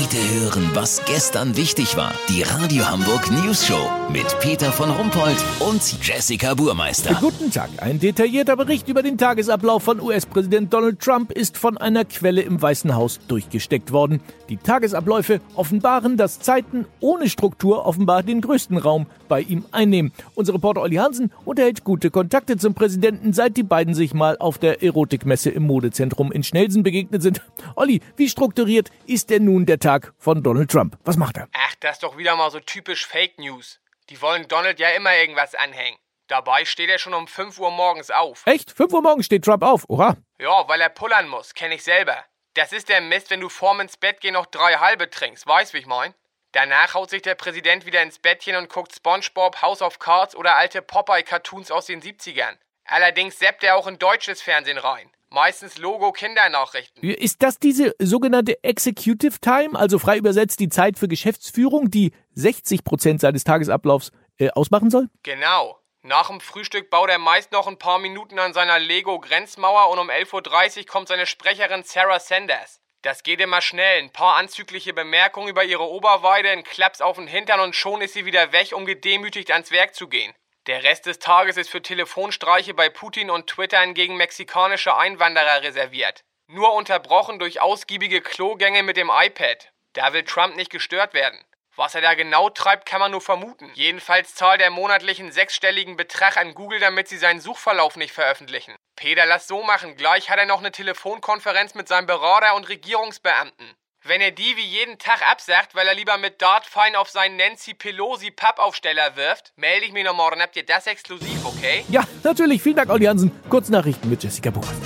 Heute hören, was gestern wichtig war. Die Radio Hamburg News Show mit Peter von Rumpold und Jessica Burmeister. Guten Tag. Ein detaillierter Bericht über den Tagesablauf von US-Präsident Donald Trump ist von einer Quelle im Weißen Haus durchgesteckt worden. Die Tagesabläufe offenbaren, dass Zeiten ohne Struktur offenbar den größten Raum bei ihm einnehmen. Unser Reporter Olli Hansen unterhält gute Kontakte zum Präsidenten, seit die beiden sich mal auf der Erotikmesse im Modezentrum in Schnelsen begegnet sind. Olli, wie strukturiert ist denn nun der Tag von Donald Trump? Was macht er? Ach, das ist doch wieder mal so typisch Fake News. Die wollen Donald ja immer irgendwas anhängen. Dabei steht er schon um 5 Uhr morgens auf. Echt? 5 Uhr morgens steht Trump auf. Oha. Ja, weil er pullern muss, kenn ich selber. Das ist der Mist, wenn du vorm ins Bett gehen noch drei halbe trinkst, weißt wie ich mein? Danach haut sich der Präsident wieder ins Bettchen und guckt SpongeBob, House of Cards oder alte Popeye-Cartoons aus den 70ern. Allerdings seppt er auch in deutsches Fernsehen rein. Meistens Logo Kindernachrichten. Ist das diese sogenannte Executive Time, also frei übersetzt die Zeit für Geschäftsführung, die 60 Prozent seines Tagesablaufs äh, ausmachen soll? Genau. Nach dem Frühstück baut er meist noch ein paar Minuten an seiner Lego-Grenzmauer und um 11.30 Uhr kommt seine Sprecherin Sarah Sanders. Das geht immer schnell. Ein paar anzügliche Bemerkungen über ihre Oberweide, ein Klaps auf den Hintern und schon ist sie wieder weg, um gedemütigt ans Werk zu gehen. Der Rest des Tages ist für Telefonstreiche bei Putin und Twittern gegen mexikanische Einwanderer reserviert. Nur unterbrochen durch ausgiebige Klogänge mit dem iPad. Da will Trump nicht gestört werden. Was er da genau treibt, kann man nur vermuten. Jedenfalls zahlt er monatlich einen sechsstelligen Betrag an Google, damit sie seinen Suchverlauf nicht veröffentlichen. Peter, lass so machen. Gleich hat er noch eine Telefonkonferenz mit seinem Berater und Regierungsbeamten. Wenn er die wie jeden Tag absagt, weil er lieber mit Dartfein auf seinen Nancy Pelosi Pappaufsteller wirft, melde ich mich noch morgen. Habt ihr das exklusiv, okay? Ja, natürlich. Vielen Dank, Olli Hansen. Kurznachrichten mit Jessica Buchholz.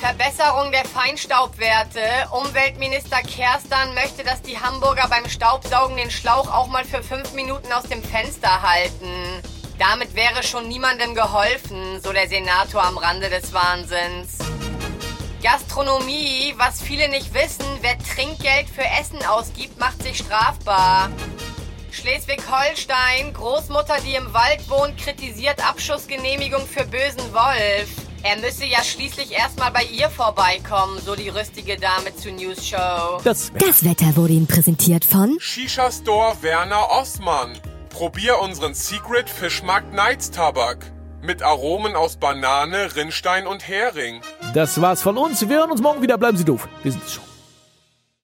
Verbesserung der Feinstaubwerte. Umweltminister Kerstan möchte, dass die Hamburger beim Staubsaugen den Schlauch auch mal für fünf Minuten aus dem Fenster halten. Damit wäre schon niemandem geholfen, so der Senator am Rande des Wahnsinns. Gastronomie, was viele nicht wissen, wer Trinkgeld für Essen ausgibt, macht sich strafbar. Schleswig-Holstein, Großmutter, die im Wald wohnt, kritisiert Abschussgenehmigung für bösen Wolf. Er müsse ja schließlich erstmal bei ihr vorbeikommen, so die rüstige Dame zur News Show. Das, Das Wetter wurde Ihnen präsentiert von Shisha Store Werner Osman. Probier unseren Secret Fischmarkt Nights Tabak. Mit Aromen aus Banane, Rinnstein und Hering. das war's von uns. Wir hören uns morgen wieder. Bleiben Sie doof. Wir sind schon.